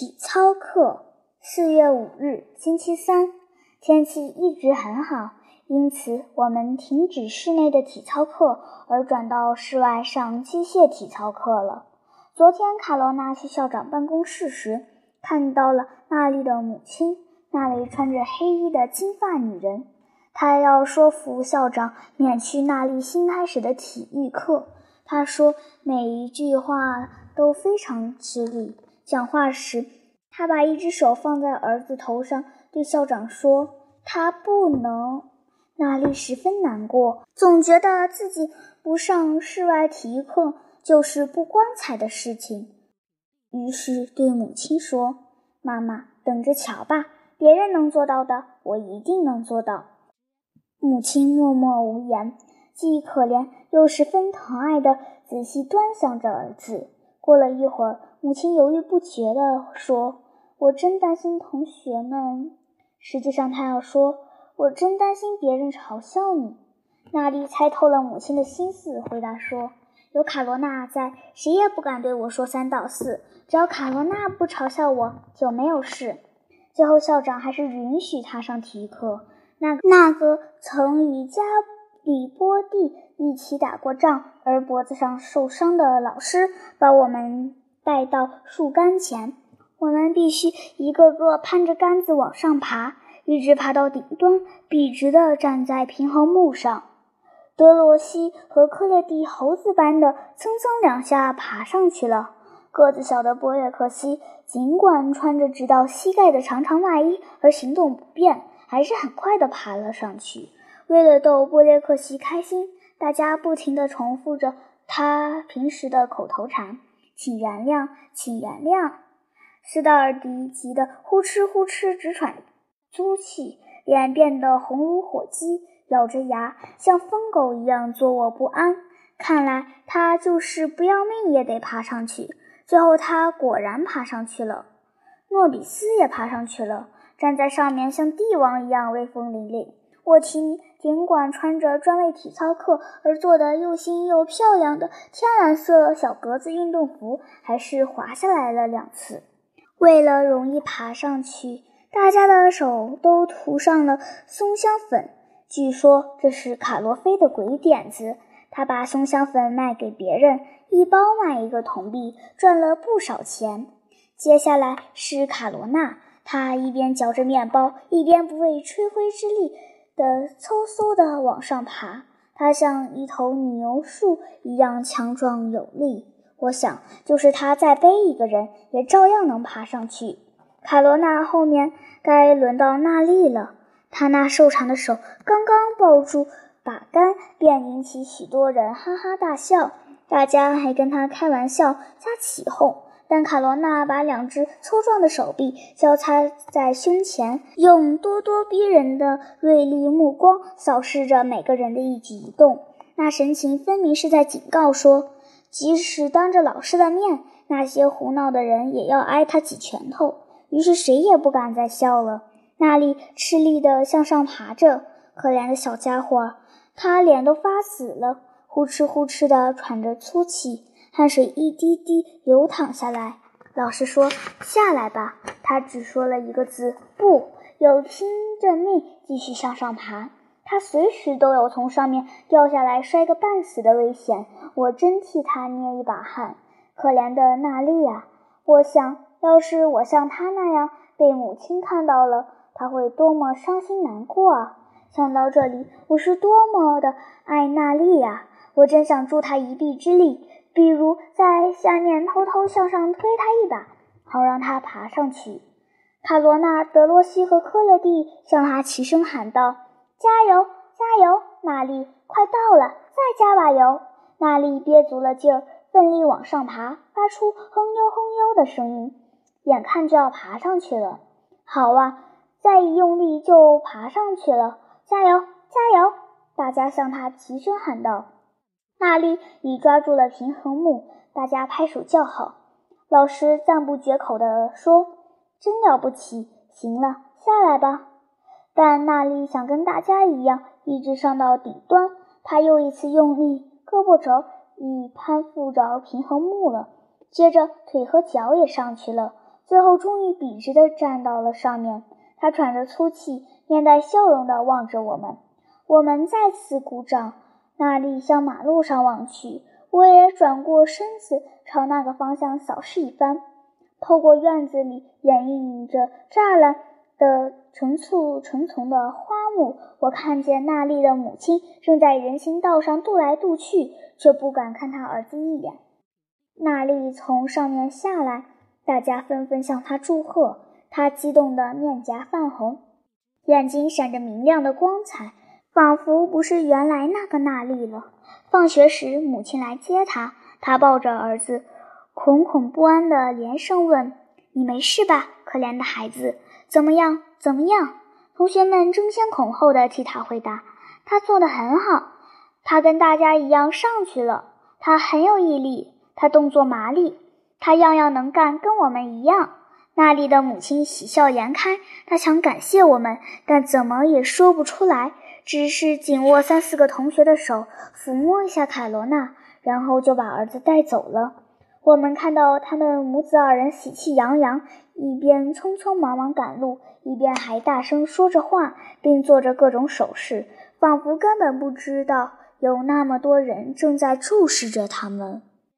体操课，四月五日，星期三，天气一直很好，因此我们停止室内的体操课，而转到室外上机械体操课了。昨天，卡罗娜去校长办公室时，看到了娜丽的母亲，那里穿着黑衣的金发女人。她要说服校长免去娜丽新开始的体育课。她说每一句话都非常吃力。讲话时，他把一只手放在儿子头上，对校长说：“他不能。”娜丽十分难过，总觉得自己不上室外体育课就是不光彩的事情。于是对母亲说：“妈妈，等着瞧吧，别人能做到的，我一定能做到。”母亲默默无言，既可怜又十分疼爱地仔细端详着儿子。过了一会儿，母亲犹豫不决地说：“我真担心同学们。实际上，她要说，我真担心别人嘲笑你。”娜丽猜透了母亲的心思，回答说：“有卡罗娜在，谁也不敢对我说三道四。只要卡罗娜不嘲笑我，就没有事。”最后，校长还是允许他上体育课。那那个曾与加里波蒂一起打过仗而脖子上受伤的老师，把我们带到树干前。我们必须一个个攀着杆子往上爬，一直爬到顶端，笔直地站在平衡木上。德罗西和克列蒂猴子般的蹭蹭两下爬上去了。个子小的波列克西，尽管穿着直到膝盖的长长外衣而行动不便，还是很快地爬了上去。为了逗波列克西开心，大家不停地重复着他平时的口头禅：“请原谅，请原谅。”斯达尔迪急得呼哧呼哧直喘粗气，脸变得红如火鸡，咬着牙像疯狗一样坐卧不安。看来他就是不要命也得爬上去。最后，他果然爬上去了。诺比斯也爬上去了，站在上面像帝王一样威风凛凛。沃提尼尽管穿着专为体操课而做的又新又漂亮的天蓝色小格子运动服，还是滑下来了两次。为了容易爬上去，大家的手都涂上了松香粉。据说这是卡罗菲的鬼点子，他把松香粉卖给别人，一包卖一个铜币，赚了不少钱。接下来是卡罗娜，她一边嚼着面包，一边不费吹灰之力。的嗖嗖的往上爬，它像一头牛树一样强壮有力。我想，就是他再背一个人，也照样能爬上去。卡罗娜后面该轮到娜丽了，她那瘦长的手刚刚抱住把杆，便引起许多人哈哈大笑，大家还跟她开玩笑加起哄。但卡罗娜把两只粗壮的手臂交叉在胸前，用咄咄逼人的锐利目光扫视着每个人的一举一动，那神情分明是在警告说：即使当着老师的面，那些胡闹的人也要挨他几拳头。于是谁也不敢再笑了。那里吃力地向上爬着，可怜的小家伙，他脸都发紫了，呼哧呼哧地喘着粗气。汗水一滴滴流淌下来。老师说：“下来吧。”他只说了一个字：“不。”又听着命继续向上爬。他随时都有从上面掉下来摔个半死的危险。我真替他捏一把汗。可怜的娜丽呀！我想要是我像他那样被母亲看到了，他会多么伤心难过啊！想到这里，我是多么的爱娜丽呀！我真想助她一臂之力。比如在下面偷偷向上推他一把，好让他爬上去。卡罗娜、德罗西和科勒蒂向他齐声喊道：“加油，加油！娜丽，快到了，再加把油！”娜丽憋足了劲儿，奋力往上爬，发出哼悠哼悠的声音，眼看就要爬上去了。好啊，再一用力就爬上去了！加油，加油！大家向他齐声喊道。娜丽已抓住了平衡木，大家拍手叫好。老师赞不绝口地说：“真了不起！行了，下来吧。”但娜丽想跟大家一样，一直上到顶端。她又一次用力，胳膊肘已攀附着平衡木了。接着腿和脚也上去了。最后终于笔直地站到了上面。她喘着粗气，面带笑容地望着我们。我们再次鼓掌。娜丽向马路上望去，我也转过身子朝那个方向扫视一番。透过院子里掩映着栅栏的成簇成丛的花木，我看见娜丽的母亲正在人行道上踱来踱去，却不敢看她儿子一眼。娜丽从上面下来，大家纷纷向她祝贺。她激动得面颊泛红，眼睛闪着明亮的光彩，仿佛不是原来那个娜丽了。放学时，母亲来接她，她抱着儿子，恐恐不安地连声问：“你没事吧，可怜的孩子？怎么样？怎么样？”同学们争先恐后地替他回答：“他做得很好，他跟大家一样上去了。他很有毅力，他动作麻利，他样样能干，跟我们一样。”娜丽的母亲喜笑颜开，她想感谢我们，但怎么也说不出来，只是紧握三四个同学的手，抚摸一下凯罗娜，然后就把儿子带走了。我们看到他们母子二人喜气洋洋，一边匆匆忙忙赶路，一边还大声说着话，并做着各种手势，仿佛根本不知道有那么多人正在注视着他们。